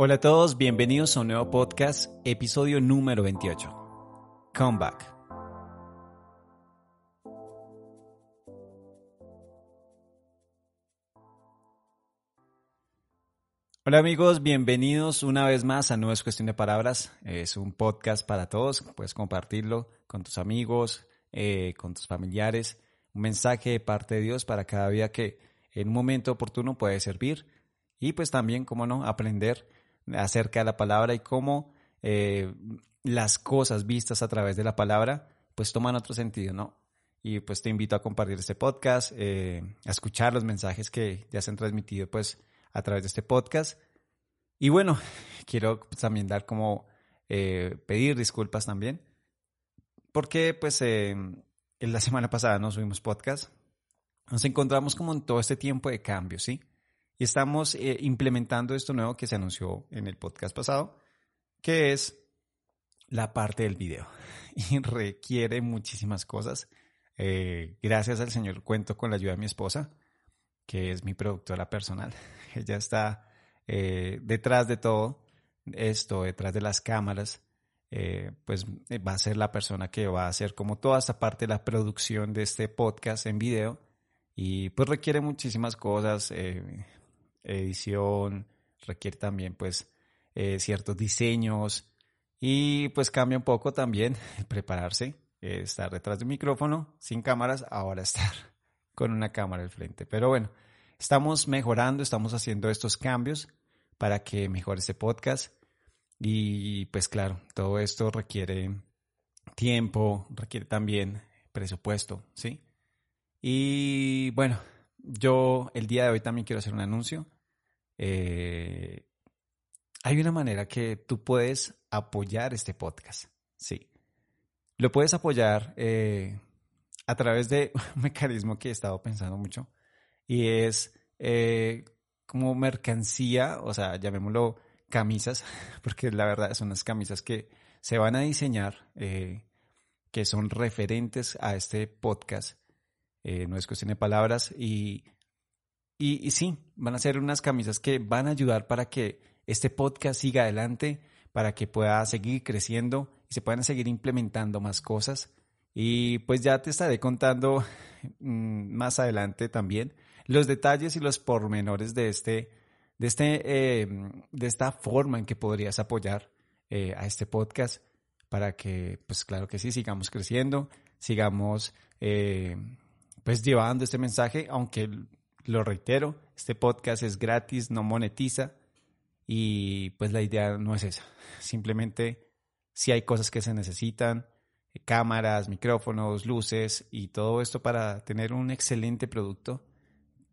Hola a todos, bienvenidos a un nuevo podcast, episodio número 28. Comeback. Hola amigos, bienvenidos una vez más a No es cuestión de palabras. Es un podcast para todos, puedes compartirlo con tus amigos, eh, con tus familiares. Un mensaje de parte de Dios para cada día que en un momento oportuno puede servir. Y pues también, como no, aprender acerca de la palabra y cómo eh, las cosas vistas a través de la palabra pues toman otro sentido, ¿no? Y pues te invito a compartir este podcast, eh, a escuchar los mensajes que ya se han transmitido pues a través de este podcast. Y bueno, quiero también dar como eh, pedir disculpas también, porque pues en la semana pasada no subimos podcast, nos encontramos como en todo este tiempo de cambio, ¿sí? Y estamos eh, implementando esto nuevo que se anunció en el podcast pasado, que es la parte del video. Y requiere muchísimas cosas. Eh, gracias al Señor cuento con la ayuda de mi esposa, que es mi productora personal. Ella está eh, detrás de todo esto, detrás de las cámaras. pues va a ser la persona que va a hacer como toda esta parte de la producción de este podcast en video y pues requiere muchísimas cosas, edición, requiere también pues eh, ciertos diseños y pues cambia un poco también prepararse, eh, estar detrás del micrófono sin cámaras, ahora estar con una cámara al frente. Pero bueno, estamos mejorando, estamos haciendo estos cambios para que mejore este podcast y pues claro, todo esto requiere tiempo, requiere también presupuesto, ¿sí? Y bueno, yo el día de hoy también quiero hacer un anuncio. Eh, hay una manera que tú puedes apoyar este podcast. Sí. Lo puedes apoyar eh, a través de un mecanismo que he estado pensando mucho y es eh, como mercancía, o sea, llamémoslo camisas, porque la verdad son unas camisas que se van a diseñar, que son referentes a este podcast. No es cuestión de palabras y y, sí, van a ser unas camisas que van a ayudar para que este podcast siga adelante, para que pueda seguir creciendo y se puedan seguir implementando más cosas. Y pues ya te estaré contando mm, más adelante también los detalles y los pormenores de este, de este, em, de esta forma en que podrías apoyar eh, a este podcast para que, pues claro que sí, sigamos creciendo, sigamos eh, pues llevando este mensaje, aunque lo reitero, este podcast es gratis, no monetiza y pues la idea no es esa. Simplemente si hay cosas que se necesitan, cámaras, micrófonos, luces y todo esto para tener un excelente producto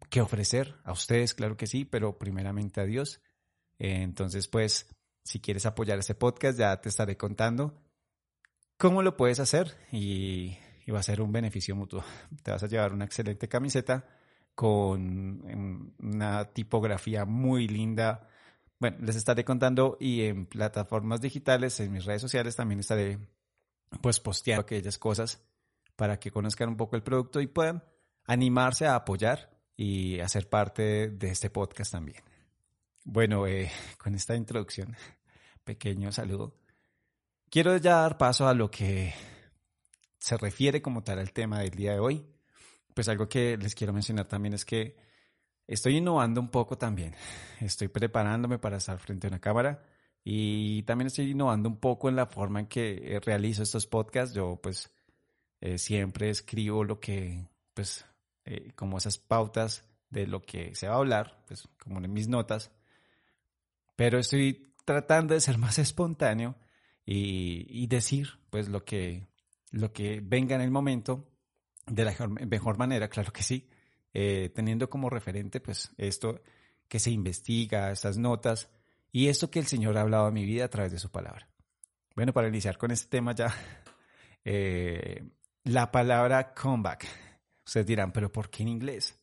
que ofrecer a ustedes, claro que sí, pero primeramente a Dios. Entonces, pues, si quieres apoyar este podcast, ya te estaré contando cómo lo puedes hacer y, y va a ser un beneficio mutuo. Te vas a llevar una excelente camiseta con una tipografía muy linda. Bueno, les estaré contando y en plataformas digitales, en mis redes sociales también estaré pues posteando aquellas cosas para que conozcan un poco el producto y puedan animarse a apoyar y hacer parte de este podcast también. Bueno, eh, con esta introducción, pequeño saludo, quiero ya dar paso a lo que se refiere como tal al tema del día de hoy pues algo que les quiero mencionar también es que estoy innovando un poco también. Estoy preparándome para estar frente a una cámara y también estoy innovando un poco en la forma en que eh, realizo estos podcasts. Yo pues eh, siempre escribo lo que, pues, eh, como esas pautas de lo que se va a hablar, pues como en mis notas. Pero estoy tratando de ser más espontáneo y, y decir pues lo que, lo que venga en el momento de la mejor manera, claro que sí, eh, teniendo como referente pues esto que se investiga, estas notas y esto que el Señor ha hablado a mi vida a través de su palabra. Bueno, para iniciar con este tema ya, eh, la palabra comeback. Ustedes dirán, pero ¿por qué en inglés?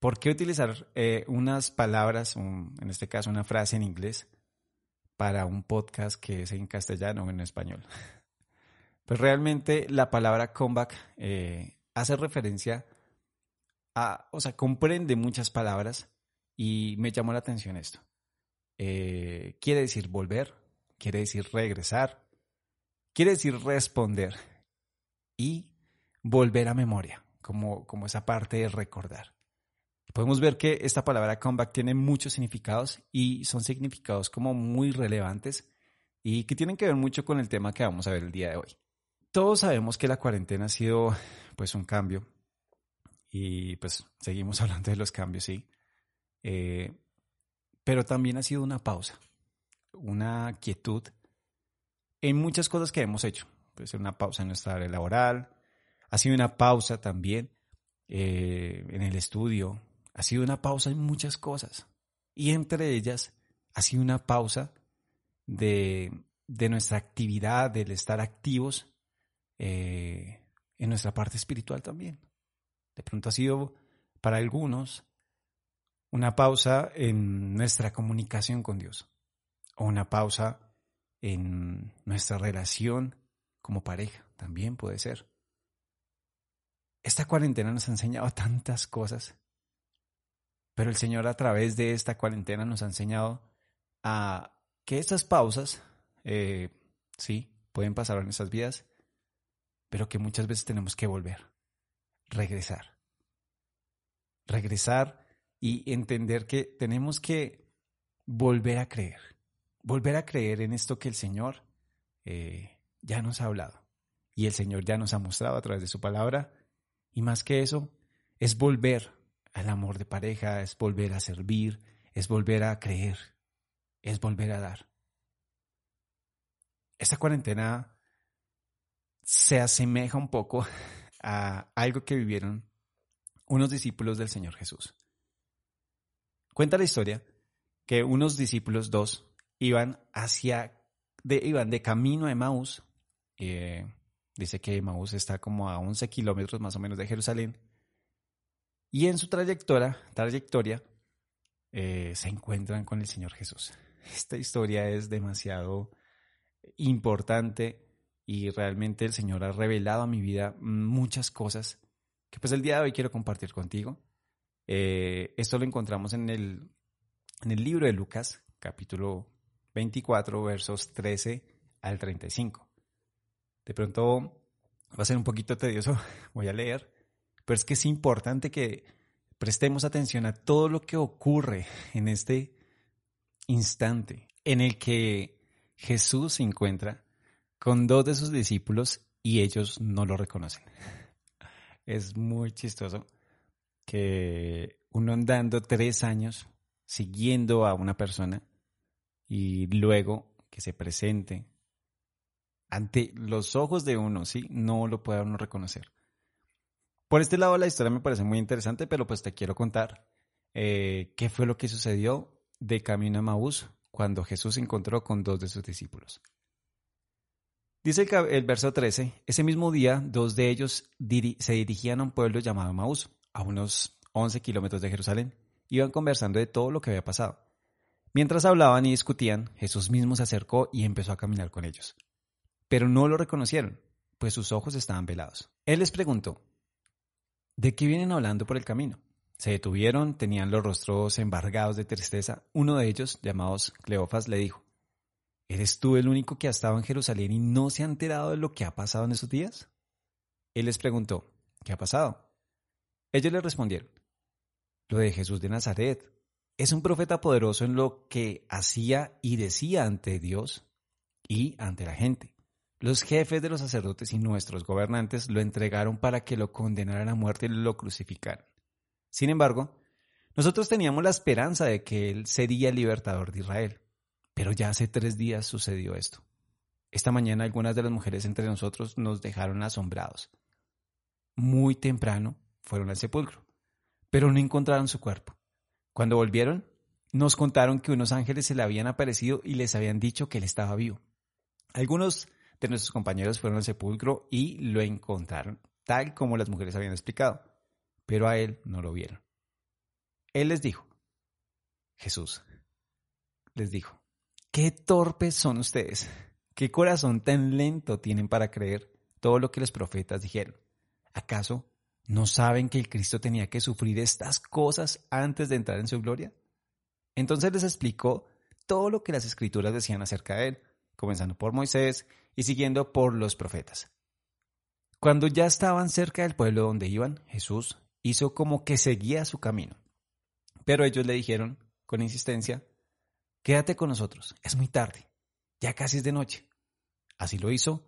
¿Por qué utilizar eh, unas palabras, en este caso una frase en inglés, para un podcast que es en castellano o en español? Pues realmente la palabra comeback eh, hace referencia a, o sea, comprende muchas palabras y me llamó la atención esto. eh, quiere decir volver, quiere decir regresar, quiere decir responder y volver a memoria, como, como esa parte de recordar. Podemos ver que esta palabra comeback tiene muchos significados y son significados como muy relevantes y que tienen que ver mucho con el tema que vamos a ver el día de hoy. Todos sabemos que la cuarentena ha sido pues un cambio y pues seguimos hablando de los cambios, sí. Eh, pero también ha sido una pausa, una quietud en muchas cosas que hemos hecho. Puede ser una pausa en nuestra área laboral, ha sido una pausa también eh, en el estudio, ha sido una pausa en muchas cosas. Y entre ellas ha sido una pausa de, nuestra actividad, del estar activos eh, en nuestra parte espiritual también. De pronto ha sido para algunos una pausa en nuestra comunicación con Dios o una pausa en nuestra relación como pareja, también puede ser. Esta cuarentena nos ha enseñado tantas cosas, pero el Señor a través de esta cuarentena nos ha enseñado a que estas pausas, eh, sí, pueden pasar en nuestras vidas, pero que muchas veces tenemos que volver, regresar. Regresar y entender que tenemos que volver a creer, volver a creer en esto que el Señor eh, ya nos ha hablado y el Señor ya nos ha mostrado a través de su palabra. Y más que eso, es volver al amor de pareja, es volver a servir, es volver a creer, es volver a dar. Esta cuarentena se asemeja un poco a algo que vivieron unos discípulos del Señor Jesús. Cuenta la historia que unos discípulos, dos, iban hacia, de, iban de camino a Emaús. Eh, dice que Emaús está como a 11 kilómetros más o menos de Jerusalén. Y en su trayectoria, trayectoria eh, se encuentran con el Señor Jesús. Esta historia es demasiado importante y realmente el Señor ha revelado a mi vida muchas cosas que pues el día de hoy quiero compartir contigo. Eh, esto lo encontramos en el, en el libro de Lucas, capítulo 24, versos 13 al 35. De pronto va a ser un poquito tedioso, voy a leer, pero es que es importante que prestemos atención a todo lo que ocurre en este instante en el que Jesús se encuentra con dos de sus discípulos y ellos no lo reconocen. Es muy chistoso que uno andando tres años siguiendo a una persona y luego que se presente ante los ojos de uno, ¿sí? No lo puede uno reconocer. Por este lado la historia me parece muy interesante, pero pues te quiero contar eh, qué fue lo que sucedió de camino a Maús cuando Jesús se encontró con dos de sus discípulos. Dice el, verso 13, ese mismo día dos de ellos se dirigían a un pueblo llamado Maús, a unos 11 kilómetros de Jerusalén. Iban conversando de todo lo que había pasado. Mientras hablaban y discutían, Jesús mismo se acercó y empezó a caminar con ellos. Pero no lo reconocieron, pues sus ojos estaban velados. Él les preguntó, ¿de qué vienen hablando por el camino? Se detuvieron, tenían los rostros embargados de tristeza. Uno de ellos, llamado Cleofas, le dijo, ¿Eres tú el único que ha estado en Jerusalén y no se ha enterado de lo que ha pasado en esos días? Él les preguntó, ¿qué ha pasado? Ellos le respondieron, lo de Jesús de Nazaret. Es un profeta poderoso en lo que hacía y decía ante Dios y ante la gente. Los jefes de los sacerdotes y nuestros gobernantes lo entregaron para que lo condenaran a muerte y lo crucificaran. Sin embargo, nosotros teníamos la esperanza de que Él sería el libertador de Israel. Pero ya hace tres días sucedió esto. Esta mañana algunas de las mujeres entre nosotros nos dejaron asombrados. Muy temprano fueron al sepulcro, pero no encontraron su cuerpo. Cuando volvieron, nos contaron que unos ángeles se le habían aparecido y les habían dicho que él estaba vivo. Algunos de nuestros compañeros fueron al sepulcro y lo encontraron, tal como las mujeres habían explicado, pero a él no lo vieron. Él les dijo, Jesús les dijo, qué torpes son ustedes, qué corazón tan lento tienen para creer todo lo que los profetas dijeron. ¿Acaso no saben que el Cristo tenía que sufrir estas cosas antes de entrar en su gloria? Entonces les explicó todo lo que las escrituras decían acerca de él, comenzando por Moisés y siguiendo por los profetas. Cuando ya estaban cerca del pueblo donde iban, Jesús hizo como que seguía su camino. Pero ellos le dijeron con insistencia, quédate con nosotros, es muy tarde, ya casi es de noche. Así lo hizo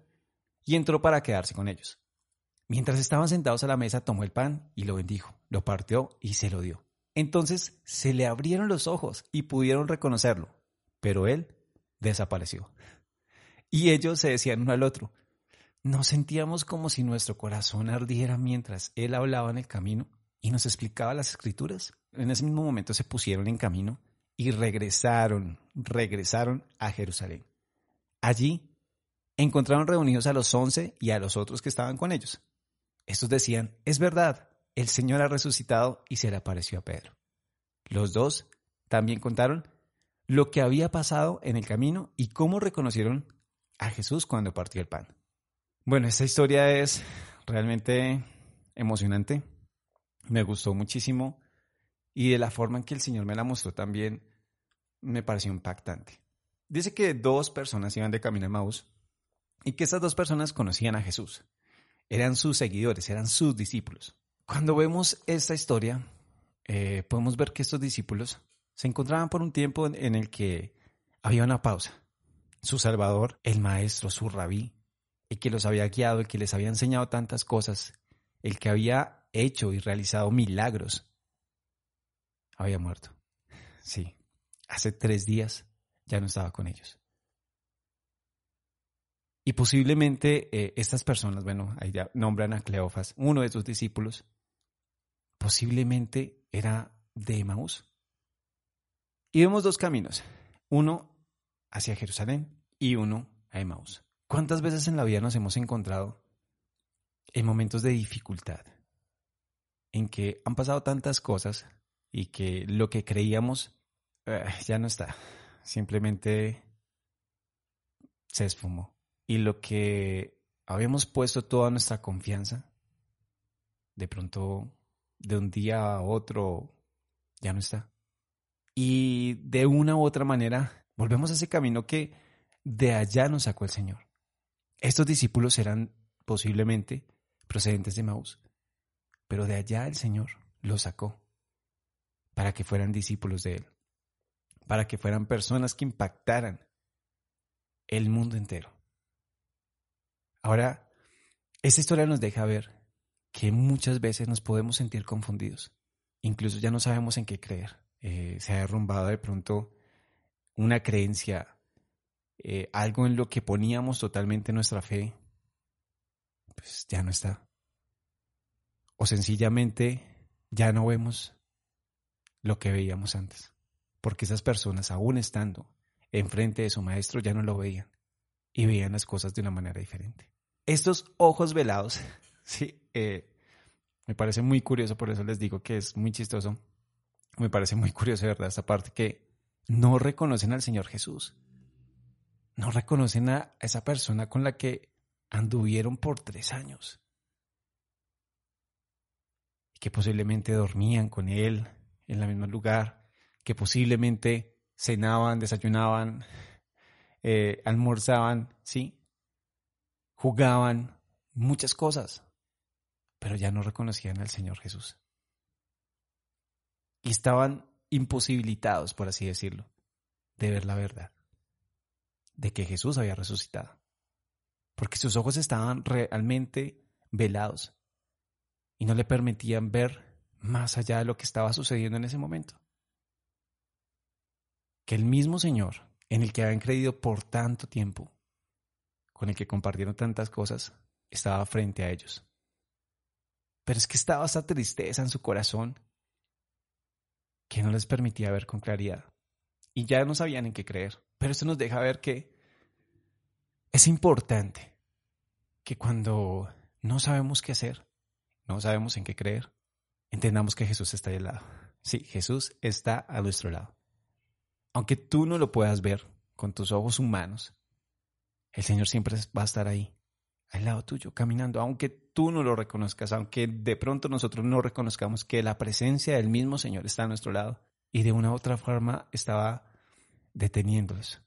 y entró para quedarse con ellos. Mientras estaban sentados a la mesa, tomó el pan y lo bendijo, lo partió y se lo dio. Entonces se le abrieron los ojos y pudieron reconocerlo, pero él desapareció. Y ellos se decían uno al otro, nos sentíamos como si nuestro corazón ardiera mientras él hablaba en el camino y nos explicaba las escrituras. En ese mismo momento se pusieron en camino y regresaron, regresaron a Jerusalén. Allí encontraron reunidos a los once y a los otros que estaban con ellos. Estos decían, es verdad, el Señor ha resucitado y se le apareció a Pedro. Los dos también contaron lo que había pasado en el camino y cómo reconocieron a Jesús cuando partió el pan. Bueno, esta historia es realmente emocionante. Me gustó muchísimo y de la forma en que el Señor me la mostró también me pareció impactante. Dice que dos personas iban de camino a Maús y que estas dos personas conocían a Jesús. Eran sus seguidores, eran sus discípulos. Cuando vemos esta historia, eh, podemos ver que estos discípulos se encontraban por un tiempo en el que había una pausa. Su Salvador, el Maestro, su Rabí, el que los había guiado, el que les había enseñado tantas cosas, el que había hecho y realizado milagros, había muerto. Sí, hace tres días ya no estaba con ellos. Y posiblemente eh, estas personas, bueno, ahí ya nombran a Cleofas, uno de sus discípulos, posiblemente era de Emaús. Y vemos dos caminos, uno hacia Jerusalén y uno a Emaús. ¿Cuántas veces en la vida nos hemos encontrado en momentos de dificultad? En que han pasado tantas cosas y que lo que creíamos eh, ya no está. Simplemente se esfumó. Y lo que habíamos puesto toda nuestra confianza, de pronto, de un día a otro, ya no está. Y de una u otra manera, volvemos a ese camino que de allá nos sacó el Señor. Estos discípulos eran posiblemente procedentes de Maús, pero de allá el Señor los sacó para que fueran discípulos de Él, para que fueran personas que impactaran el mundo entero. Ahora, esta historia nos deja ver que muchas veces nos podemos sentir confundidos, incluso ya no sabemos en qué creer. Eh, se ha derrumbado de pronto una creencia eh, algo en lo que poníamos totalmente nuestra fe, pues ya no está. O sencillamente ya no vemos lo que veíamos antes, porque esas personas, aún estando enfrente de su maestro, ya no lo veían y veían las cosas de una manera diferente. Estos ojos velados, sí, eh, me parece muy curioso, por eso les digo que es muy chistoso. Me parece muy curioso, ¿verdad? Esta parte que no reconocen al Señor Jesús no reconocen a esa persona con la que anduvieron por tres años. Y que posiblemente dormían con él en el mismo lugar, que posiblemente cenaban, desayunaban, eh, almorzaban, ¿sí? Jugaban, muchas cosas, pero ya no reconocían al Señor Jesús. Y estaban imposibilitados, por así decirlo, de ver la verdad de que Jesús había resucitado, porque sus ojos estaban realmente velados y no le permitían ver más allá de lo que estaba sucediendo en ese momento. Que el mismo Señor, en el que habían creído por tanto tiempo, con el que compartieron tantas cosas, estaba frente a ellos. Pero es que estaba esa tristeza en su corazón que no les permitía ver con claridad. Y ya no sabían en qué creer. Pero esto nos deja ver que es importante que cuando no sabemos qué hacer, no sabemos en qué creer, entendamos que Jesús está al lado. Sí, Jesús está a nuestro lado. Aunque tú no lo puedas ver con tus ojos humanos, el Señor siempre va a estar ahí, al lado tuyo, caminando, aunque tú no lo reconozcas, aunque de pronto nosotros no reconozcamos que la presencia del mismo Señor está a nuestro lado y de una u otra forma estaba deteniéndolos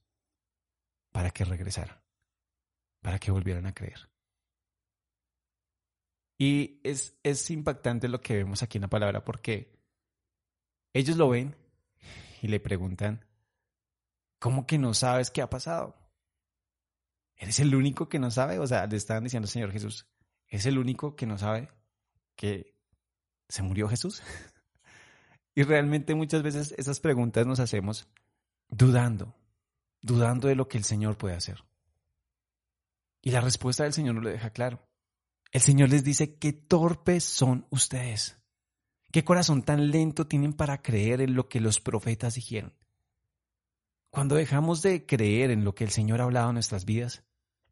para que regresaran, para que volvieran a creer. Y es, es impactante lo que vemos aquí en la palabra porque ellos lo ven y le preguntan, ¿cómo que no sabes qué ha pasado? ¿Eres el único que no sabe? O sea, le estaban diciendo Señor Jesús, ¿es el único que no sabe que se murió Jesús? y realmente muchas veces esas preguntas nos hacemos dudando, dudando de lo que el Señor puede hacer. Y la respuesta del Señor nos lo deja claro. El Señor les dice, qué torpes son ustedes. ¿Qué corazón tan lento tienen para creer en lo que los profetas dijeron? Cuando dejamos de creer en lo que el Señor ha hablado en nuestras vidas,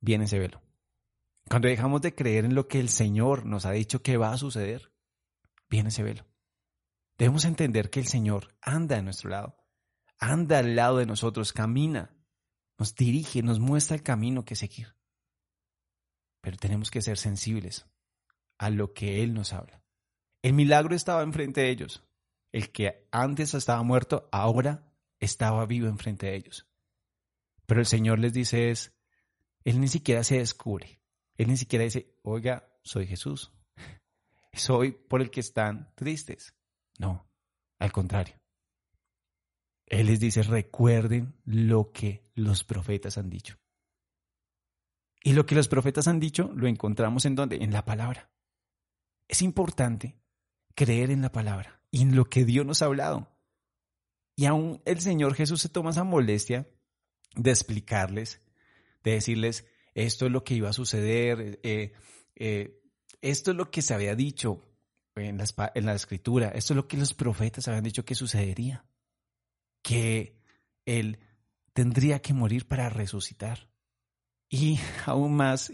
viene ese velo. Cuando dejamos de creer en lo que el Señor nos ha dicho que va a suceder, viene ese velo. Debemos entender que el Señor anda a nuestro lado, anda al lado de nosotros, camina, nos dirige, nos muestra el camino que seguir. Pero tenemos que ser sensibles a lo que Él nos habla. El milagro estaba enfrente de ellos. El que antes estaba muerto, ahora estaba vivo enfrente de ellos. Pero el Señor les dice es, Él ni siquiera se descubre. Él ni siquiera dice, oiga, soy Jesús. Soy por el que están tristes. No, al contrario. Él les dice, recuerden lo que los profetas han dicho. Y lo que los profetas han dicho lo encontramos en donde? En la palabra. Es importante creer en la palabra y en lo que Dios nos ha hablado. Y aún el Señor Jesús se toma esa molestia de explicarles, de decirles, esto es lo que iba a suceder, eh, eh, esto es lo que se había dicho en la, en la escritura, esto es lo que los profetas habían dicho que sucedería que Él tendría que morir para resucitar. Y aún más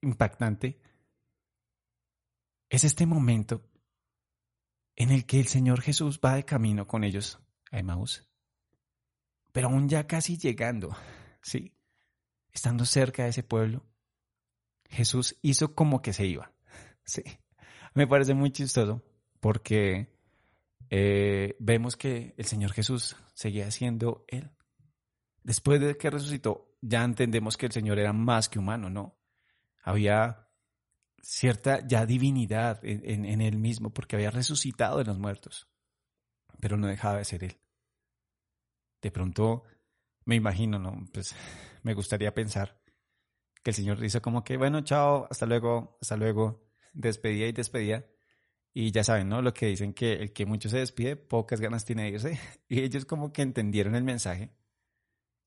impactante es este momento en el que el Señor Jesús va de camino con ellos a Emmaús. Pero aún ya casi llegando, ¿sí? Estando cerca de ese pueblo, Jesús hizo como que se iba. Sí. Me parece muy chistoso porque eh, vemos que el Señor Jesús seguía siendo Él. Después de que resucitó, ya entendemos que el Señor era más que humano, ¿no? Había cierta ya divinidad en, en, Él mismo porque había resucitado de los muertos, pero no dejaba de ser Él. De pronto, me imagino, ¿no? Pues me gustaría pensar que el Señor dice como que, bueno, chao, hasta luego, hasta luego, despedía y despedía y ya saben, ¿no? Lo que dicen que el que mucho se despide, pocas ganas tiene de irse. Y ellos como que entendieron el mensaje.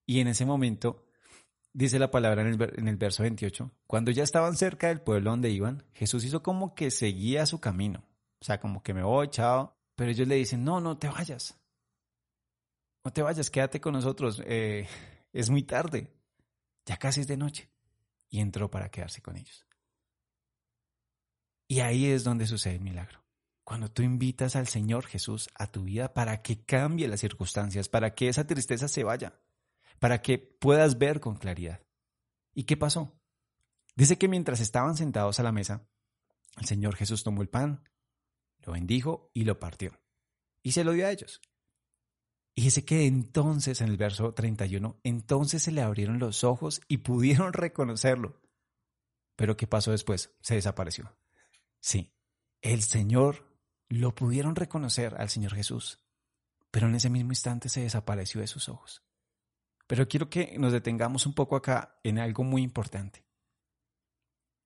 Y en ese momento, dice la palabra en el, en el verso 28, cuando ya estaban cerca del pueblo donde iban, Jesús hizo como que seguía su camino. O sea, como que me voy, chao. Pero ellos le dicen, no, no te vayas. No te vayas, quédate con nosotros. Eh, es muy tarde. Ya casi es de noche. Y entró para quedarse con ellos. Y ahí es donde sucede el milagro. Cuando tú invitas al Señor Jesús a tu vida para que cambie las circunstancias, para que esa tristeza se vaya, para que puedas ver con claridad. ¿Y qué pasó? Dice que mientras estaban sentados a la mesa, el Señor Jesús tomó el pan, lo bendijo y lo partió. Y se lo dio a ellos. Y dice que entonces, en el verso 31, entonces se le abrieron los ojos y pudieron reconocerlo. Pero ¿qué pasó después? Se desapareció. Sí, el Señor lo pudieron reconocer al Señor Jesús, pero en ese mismo instante se desapareció de sus ojos. Pero quiero que nos detengamos un poco acá en algo muy importante,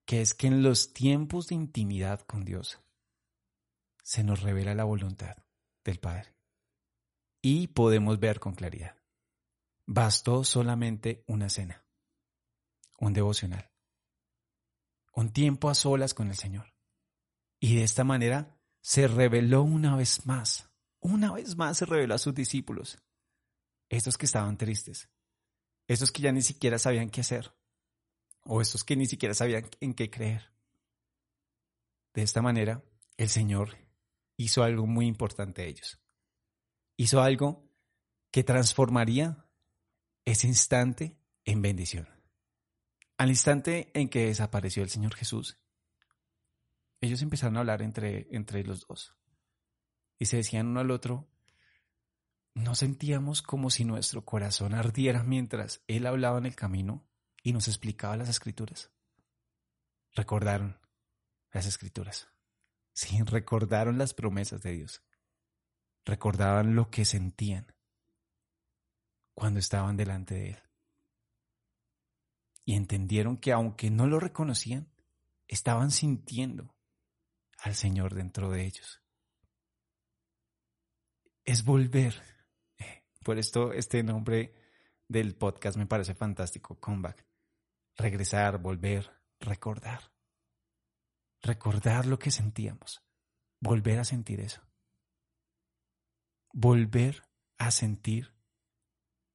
que es que en los tiempos de intimidad con Dios se nos revela la voluntad del Padre y podemos ver con claridad. Bastó solamente una cena, un devocional, un tiempo a solas con el Señor y de esta manera se reveló una vez más, una vez más se reveló a sus discípulos, estos que estaban tristes, estos que ya ni siquiera sabían qué hacer, o estos que ni siquiera sabían en qué creer. De esta manera, el Señor hizo algo muy importante a ellos. Hizo algo que transformaría ese instante en bendición. Al instante en que desapareció el Señor Jesús, ellos empezaron a hablar entre, entre los dos. Y se decían uno al otro, no sentíamos como si nuestro corazón ardiera mientras Él hablaba en el camino y nos explicaba las escrituras. Recordaron las escrituras. Sí, recordaron las promesas de Dios. Recordaban lo que sentían cuando estaban delante de Él. Y entendieron que aunque no lo reconocían, estaban sintiendo al Señor dentro de ellos. Es volver. Por esto este nombre del podcast me parece fantástico, comeback. Regresar, volver, recordar. Recordar lo que sentíamos. Volver a sentir eso. Volver a sentir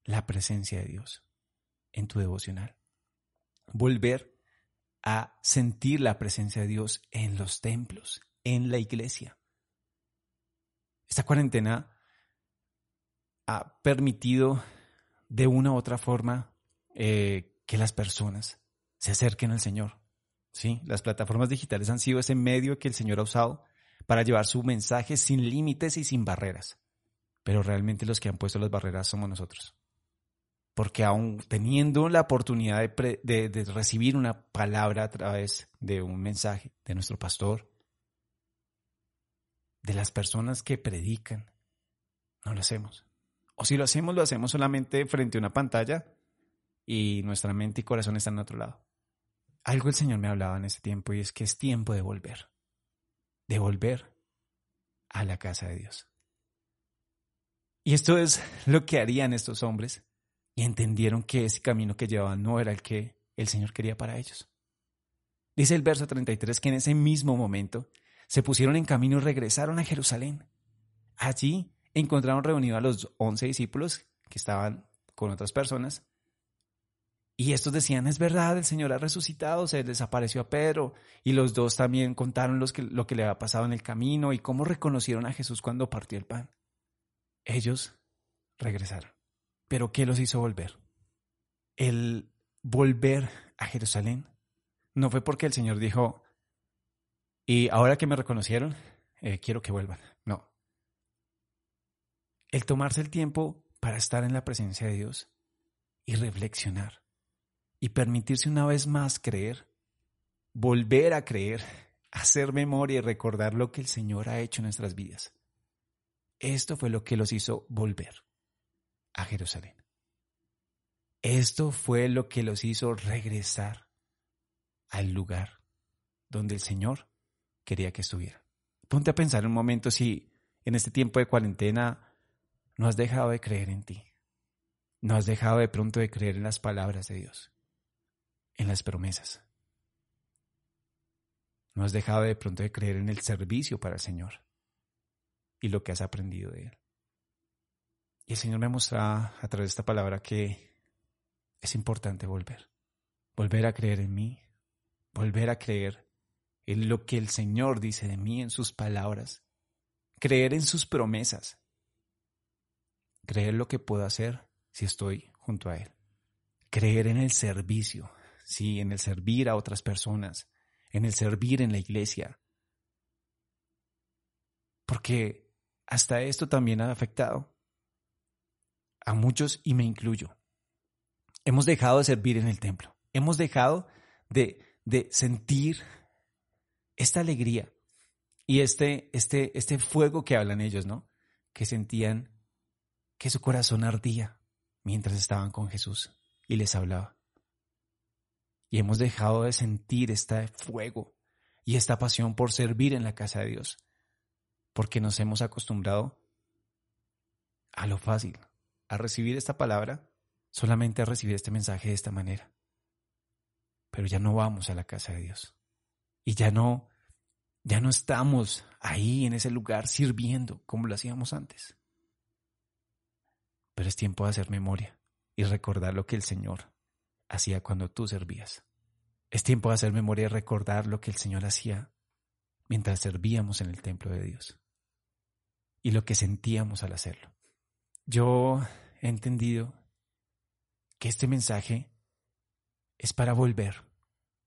la presencia de Dios en tu devocional. Volver a sentir la presencia de Dios en los templos, en la iglesia. Esta cuarentena ha permitido de una u otra forma eh, que las personas se acerquen al Señor. ¿Sí? Las plataformas digitales han sido ese medio que el Señor ha usado para llevar su mensaje sin límites y sin barreras. Pero realmente los que han puesto las barreras somos nosotros porque aún teniendo la oportunidad de, recibir una palabra a través de un mensaje de nuestro pastor, de las personas que predican, no lo hacemos. O si lo hacemos, lo hacemos solamente frente a una pantalla y nuestra mente y corazón están en otro lado. Algo el Señor me hablaba en ese tiempo y es que es tiempo de volver, de volver a la casa de Dios. Y esto es lo que harían estos hombres y entendieron que ese camino que llevaban no era el que el Señor quería para ellos. Dice el verso 33 que en ese mismo momento se pusieron en camino y regresaron a Jerusalén. Allí encontraron reunidos a los once discípulos que estaban con otras personas. Y estos decían, es verdad, el Señor ha resucitado, se desapareció a Pedro. Y los dos también contaron lo que le había pasado en el camino y cómo reconocieron a Jesús cuando partió el pan. Ellos regresaron. Pero ¿qué los hizo volver? El volver a Jerusalén no fue porque el Señor dijo, y ahora que me reconocieron, eh, quiero que vuelvan. No. El tomarse el tiempo para estar en la presencia de Dios y reflexionar y permitirse una vez más creer, volver a creer, hacer memoria y recordar lo que el Señor ha hecho en nuestras vidas. Esto fue lo que los hizo volver a Jerusalén. Esto fue lo que los hizo regresar al lugar donde el Señor quería que estuviera. Ponte a pensar un momento si en este tiempo de cuarentena no has dejado de creer en ti. No has dejado de pronto de creer en las palabras de Dios, en las promesas. No has dejado de pronto de creer en el servicio para el Señor y lo que has aprendido de Él. Y el Señor me muestra a través de esta palabra que es importante volver. Volver a creer en mí. Volver a creer en lo que el Señor dice de mí en sus palabras. Creer en sus promesas. Creer lo que puedo hacer si estoy junto a Él. Creer en el servicio. Sí, en el servir a otras personas. En el servir en la iglesia. Porque hasta esto también ha afectado a muchos y me incluyo. Hemos dejado de servir en el templo. Hemos dejado de, de sentir esta alegría y este, este, este fuego que hablan ellos, ¿no? Que sentían que su corazón ardía mientras estaban con Jesús y les hablaba. Y hemos dejado de sentir este fuego y esta pasión por servir en la casa de Dios, porque nos hemos acostumbrado a lo fácil, a recibir esta palabra, solamente a recibir este mensaje de esta manera. Pero ya no vamos a la casa de Dios. Y ya no, ya no estamos ahí en ese lugar sirviendo como lo hacíamos antes. Pero es tiempo de hacer memoria y recordar lo que el Señor hacía cuando tú servías. Es tiempo de hacer memoria y recordar lo que el Señor hacía mientras servíamos en el templo de Dios y lo que sentíamos al hacerlo. Yo he entendido que este mensaje es para volver,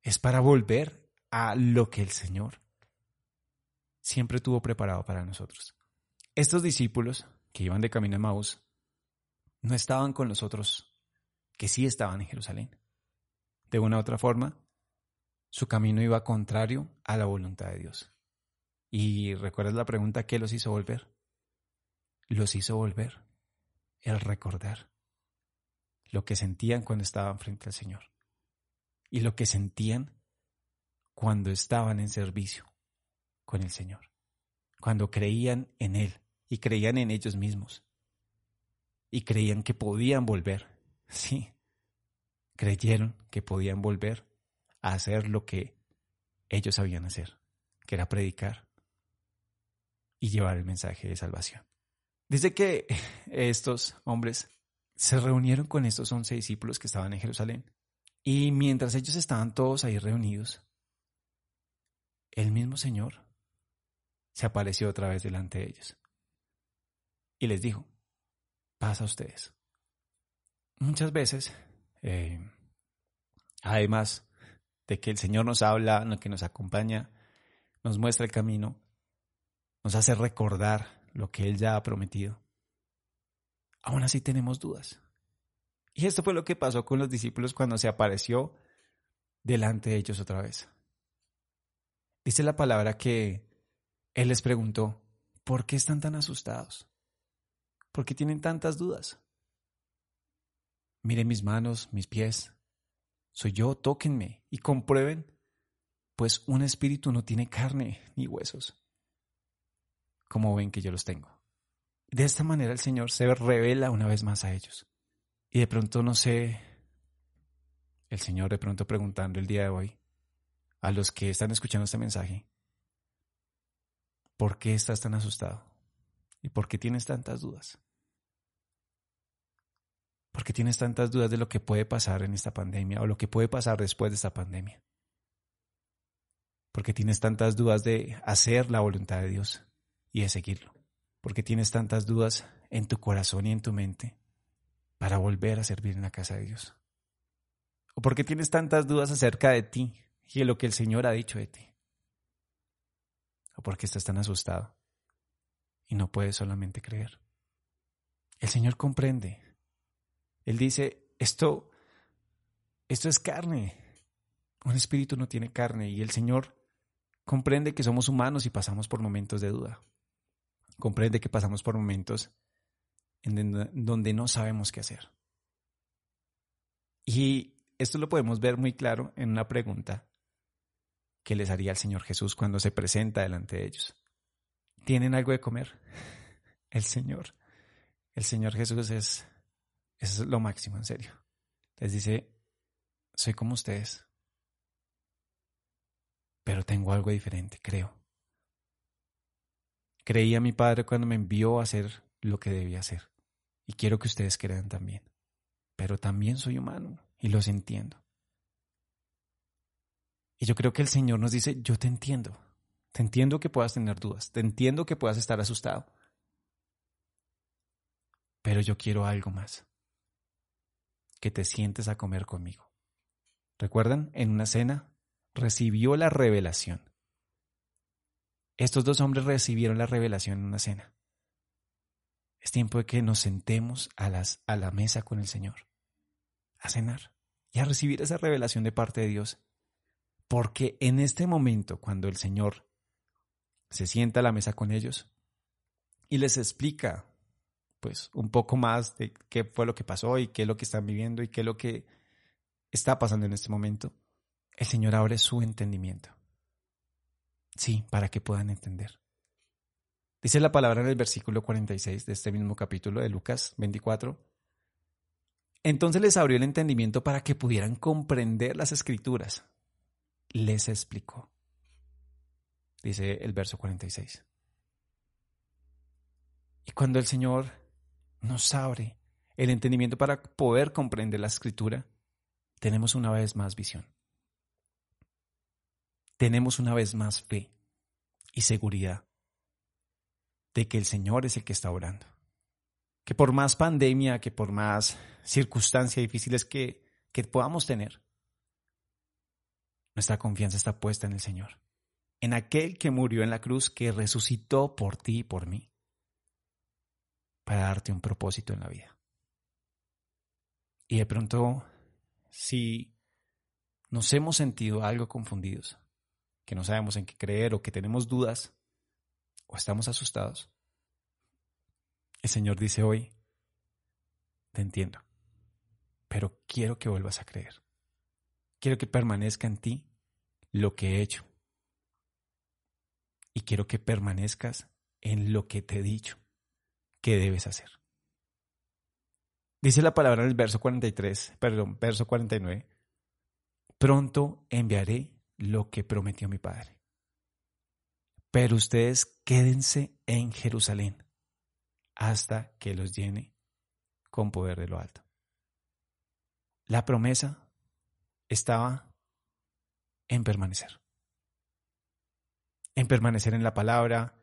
es para volver a lo que el Señor siempre tuvo preparado para nosotros. Estos discípulos que iban de camino a Maús no estaban con los otros que sí estaban en Jerusalén. De una u otra forma, su camino iba contrario a la voluntad de Dios. Y recuerdas la pregunta, ¿qué los hizo volver? Los hizo volver el recordar lo que sentían cuando estaban frente al Señor y lo que sentían cuando estaban en servicio con el Señor, cuando creían en Él y creían en ellos mismos y creían que podían volver, sí, creyeron que podían volver a hacer lo que ellos sabían hacer, que era predicar y llevar el mensaje de salvación. Dice que estos hombres se reunieron con estos once discípulos que estaban en Jerusalén y mientras ellos estaban todos ahí reunidos, el mismo Señor se apareció otra vez delante de ellos y les dijo, pasa a ustedes. Muchas veces, eh, además de que el Señor nos habla, que nos acompaña, nos muestra el camino, nos hace recordar lo que Él ya ha prometido. Aún así tenemos dudas. Y esto fue lo que pasó con los discípulos cuando se apareció delante de ellos otra vez. Dice la palabra que Él les preguntó, ¿por qué están tan asustados? ¿Por qué tienen tantas dudas? Miren mis manos, mis pies. Soy yo, tóquenme y comprueben, pues un espíritu no tiene carne ni huesos, como ven que yo los tengo. De esta manera el Señor se revela una vez más a ellos. Y de pronto no sé, el Señor de pronto preguntando el día de hoy a los que están escuchando este mensaje, ¿por qué estás tan asustado? ¿Y por qué tienes tantas dudas? ¿Por qué tienes tantas dudas de lo que puede pasar en esta pandemia o lo que puede pasar después de esta pandemia? ¿Por qué tienes tantas dudas de hacer la voluntad de Dios y de seguirlo? ¿Por qué tienes tantas dudas en tu corazón y en tu mente para volver a servir en la casa de Dios? ¿O por qué tienes tantas dudas acerca de ti y de lo que el Señor ha dicho de ti? ¿O por qué estás tan asustado y no puedes solamente creer? El Señor comprende. Él dice, esto, esto es carne. Un espíritu no tiene carne y el Señor comprende que somos humanos y pasamos por momentos de duda. Comprende que pasamos por momentos en donde no sabemos qué hacer. Y esto lo podemos ver muy claro en una pregunta que les haría el Señor Jesús cuando se presenta delante de ellos. ¿Tienen algo de comer? El Señor. El Señor Jesús es, es lo máximo, en serio. Les dice, soy como ustedes, pero tengo algo diferente, creo. Creí a mi Padre cuando me envió a hacer lo que debía hacer. Y quiero que ustedes crean también. Pero también soy humano y los entiendo. Y yo creo que el Señor nos dice, yo te entiendo. Te entiendo que puedas tener dudas. Te entiendo que puedas estar asustado. Pero yo quiero algo más. Que te sientes a comer conmigo. ¿Recuerdan? En una cena recibió la revelación. Estos dos hombres recibieron la revelación en una cena. Es tiempo de que nos sentemos a, las, a la mesa con el Señor, a cenar y a recibir esa revelación de parte de Dios. Porque en este momento, cuando el Señor se sienta a la mesa con ellos y les explica, pues, un poco más de qué fue lo que pasó y qué es lo que están viviendo y qué es lo que está pasando en este momento, el Señor abre su entendimiento. Sí, para que puedan entender. Dice la palabra en el versículo 46 de este mismo capítulo de Lucas 24. Entonces les abrió el entendimiento para que pudieran comprender las escrituras. Les explicó. Dice el verso 46. Y cuando el Señor nos abre el entendimiento para poder comprender la escritura, tenemos una vez más visión. Tenemos una vez más fe y seguridad de que el Señor es el que está orando. Que por más pandemia, que por más circunstancias difíciles que, que podamos tener, nuestra confianza está puesta en el Señor, en aquel que murió en la cruz, que resucitó por ti y por mí, para darte un propósito en la vida. Y de pronto, si nos hemos sentido algo confundidos, que no sabemos en qué creer o que tenemos dudas o estamos asustados, el Señor dice hoy, te entiendo, pero quiero que vuelvas a creer. Quiero que permanezca en ti lo que he hecho. Y quiero que permanezcas en lo que te he dicho que debes hacer. Dice la palabra en el verso 43, perdón, verso 49, pronto enviaré lo que prometió mi Padre. Pero ustedes quédense en Jerusalén hasta que los llene con poder de lo alto. La promesa estaba en permanecer. En permanecer en la palabra,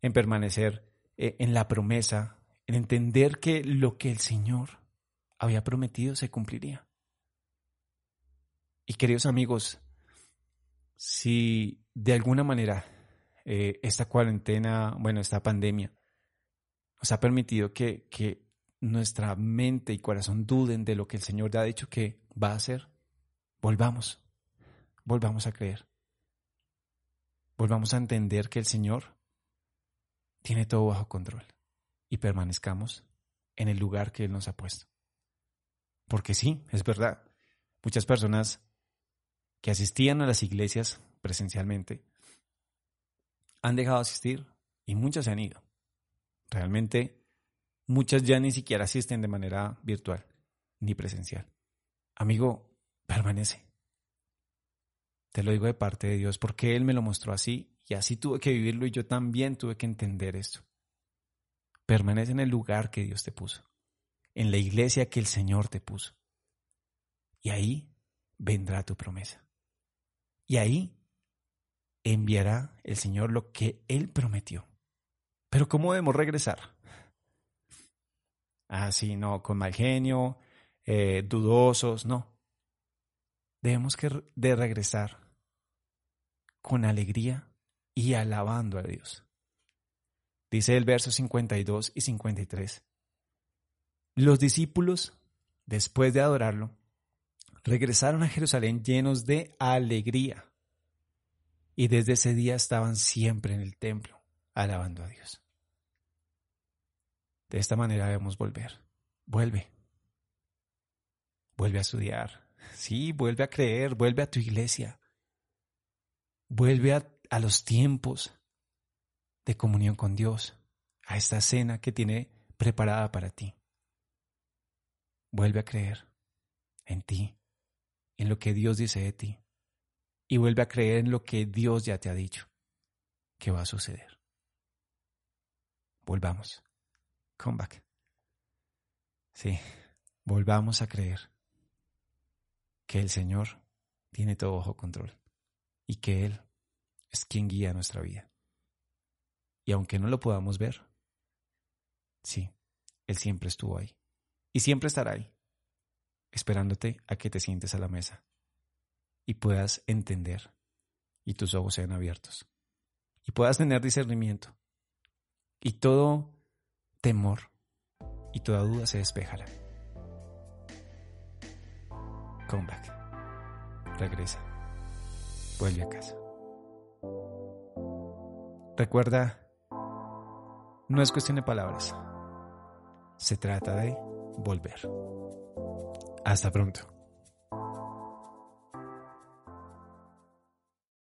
en permanecer eh, en la promesa, en entender que lo que el Señor había prometido se cumpliría. Y queridos amigos, si de alguna manera eh, esta cuarentena, bueno, esta pandemia, nos ha permitido que, que nuestra mente y corazón duden de lo que el Señor ha dicho que va a hacer, volvamos, volvamos a creer. Volvamos a entender que el Señor tiene todo bajo control y permanezcamos en el lugar que Él nos ha puesto. Porque sí, es verdad, muchas personas que asistían a las iglesias presencialmente han dejado de asistir y muchas se han ido. Realmente muchas ya ni siquiera asisten de manera virtual ni presencial. Amigo, permanece. Te lo digo de parte de Dios porque Él me lo mostró así y así tuve que vivirlo y yo también tuve que entender esto. Permanece en el lugar que Dios te puso, en la iglesia que el Señor te puso. Y ahí vendrá tu promesa. Y ahí enviará el Señor lo que Él prometió. Pero ¿cómo debemos regresar? Ah, sí, no, con mal genio, eh, dudosos, no. Debemos que de regresar con alegría y alabando a Dios. Dice el verso 52 y 53. Los discípulos, después de adorarlo, regresaron a Jerusalén llenos de alegría. Y desde ese día estaban siempre en el templo, alabando a Dios. De esta manera debemos volver. Vuelve. Vuelve a estudiar. Sí, vuelve a creer, vuelve a tu iglesia. Vuelve a, a los tiempos de comunión con Dios, a esta cena que tiene preparada para ti. Vuelve a creer en ti, en lo que Dios dice de ti, y vuelve a creer en lo que Dios ya te ha dicho que va a suceder. Volvamos. Come back. Sí, volvamos a creer que el Señor tiene todo bajo control y que Él es quien guía nuestra vida. Y aunque no lo podamos ver, sí, Él siempre estuvo ahí y siempre estará ahí, esperándote a que te sientes a la mesa y puedas entender y tus ojos sean abiertos y puedas tener discernimiento y todo temor y toda duda se despejará. Come back. Regresa. Vuelve a casa. Recuerda, no es cuestión de palabras. Se trata de volver. Hasta pronto.